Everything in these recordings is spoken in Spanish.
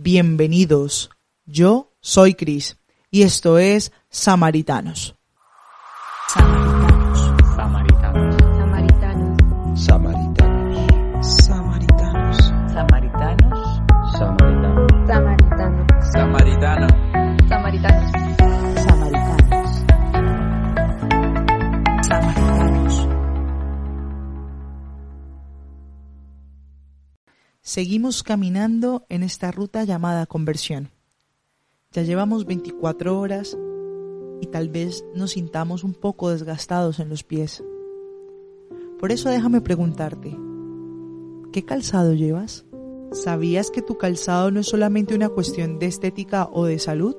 Bienvenidos. Yo soy Cris y esto es Samaritanos. Seguimos caminando en esta ruta llamada conversión. Ya llevamos 24 horas y tal vez nos sintamos un poco desgastados en los pies. Por eso déjame preguntarte, ¿qué calzado llevas? ¿Sabías que tu calzado no es solamente una cuestión de estética o de salud?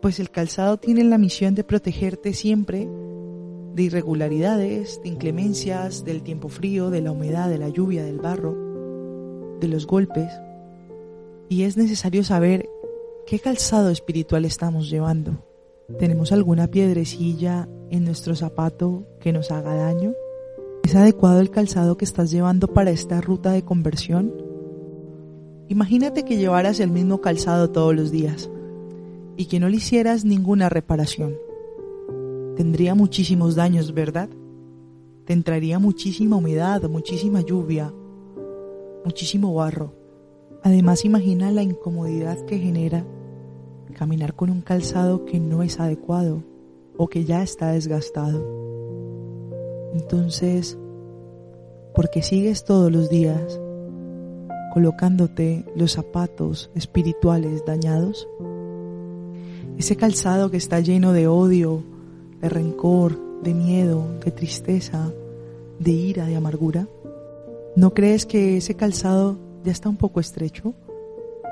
Pues el calzado tiene la misión de protegerte siempre de irregularidades, de inclemencias, del tiempo frío, de la humedad, de la lluvia, del barro de los golpes y es necesario saber qué calzado espiritual estamos llevando. ¿Tenemos alguna piedrecilla en nuestro zapato que nos haga daño? ¿Es adecuado el calzado que estás llevando para esta ruta de conversión? Imagínate que llevaras el mismo calzado todos los días y que no le hicieras ninguna reparación. Tendría muchísimos daños, ¿verdad? Te entraría muchísima humedad, muchísima lluvia, muchísimo barro. Además imagina la incomodidad que genera caminar con un calzado que no es adecuado o que ya está desgastado. Entonces, ¿por qué sigues todos los días colocándote los zapatos espirituales dañados? Ese calzado que está lleno de odio, de rencor, de miedo, de tristeza, de ira, de amargura. ¿No crees que ese calzado ya está un poco estrecho?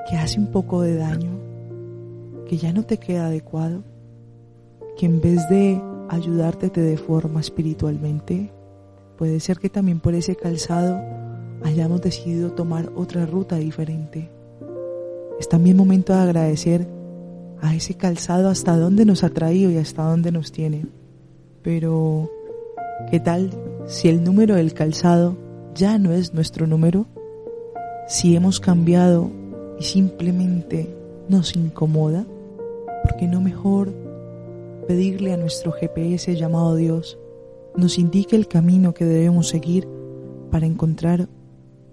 ¿Que hace un poco de daño? ¿Que ya no te queda adecuado? ¿Que en vez de ayudarte te deforma espiritualmente? Puede ser que también por ese calzado hayamos decidido tomar otra ruta diferente. Es también momento de agradecer a ese calzado hasta dónde nos ha traído y hasta dónde nos tiene. Pero, ¿qué tal si el número del calzado ya no es nuestro número? Si hemos cambiado y simplemente nos incomoda, ¿por qué no mejor pedirle a nuestro GPS llamado Dios nos indique el camino que debemos seguir para encontrar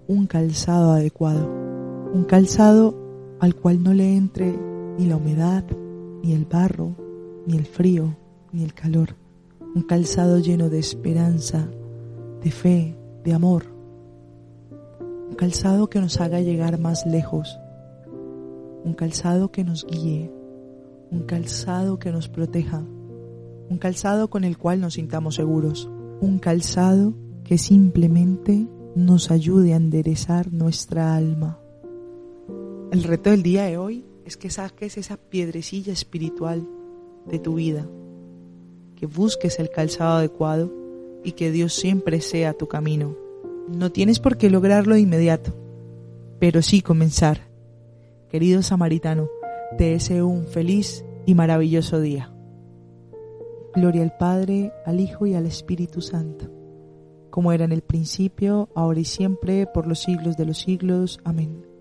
un calzado adecuado? Un calzado al cual no le entre ni la humedad, ni el barro, ni el frío, ni el calor. Un calzado lleno de esperanza, de fe, de amor. Un calzado que nos haga llegar más lejos. Un calzado que nos guíe. Un calzado que nos proteja. Un calzado con el cual nos sintamos seguros. Un calzado que simplemente nos ayude a enderezar nuestra alma. El reto del día de hoy es que saques esa piedrecilla espiritual de tu vida, que busques el calzado adecuado y que Dios siempre sea tu camino. No tienes por qué lograrlo de inmediato, pero sí comenzar. Querido samaritano, te deseo un feliz y maravilloso día. Gloria al Padre, al Hijo y al Espíritu Santo, como era en el principio, ahora y siempre, por los siglos de los siglos. Amén.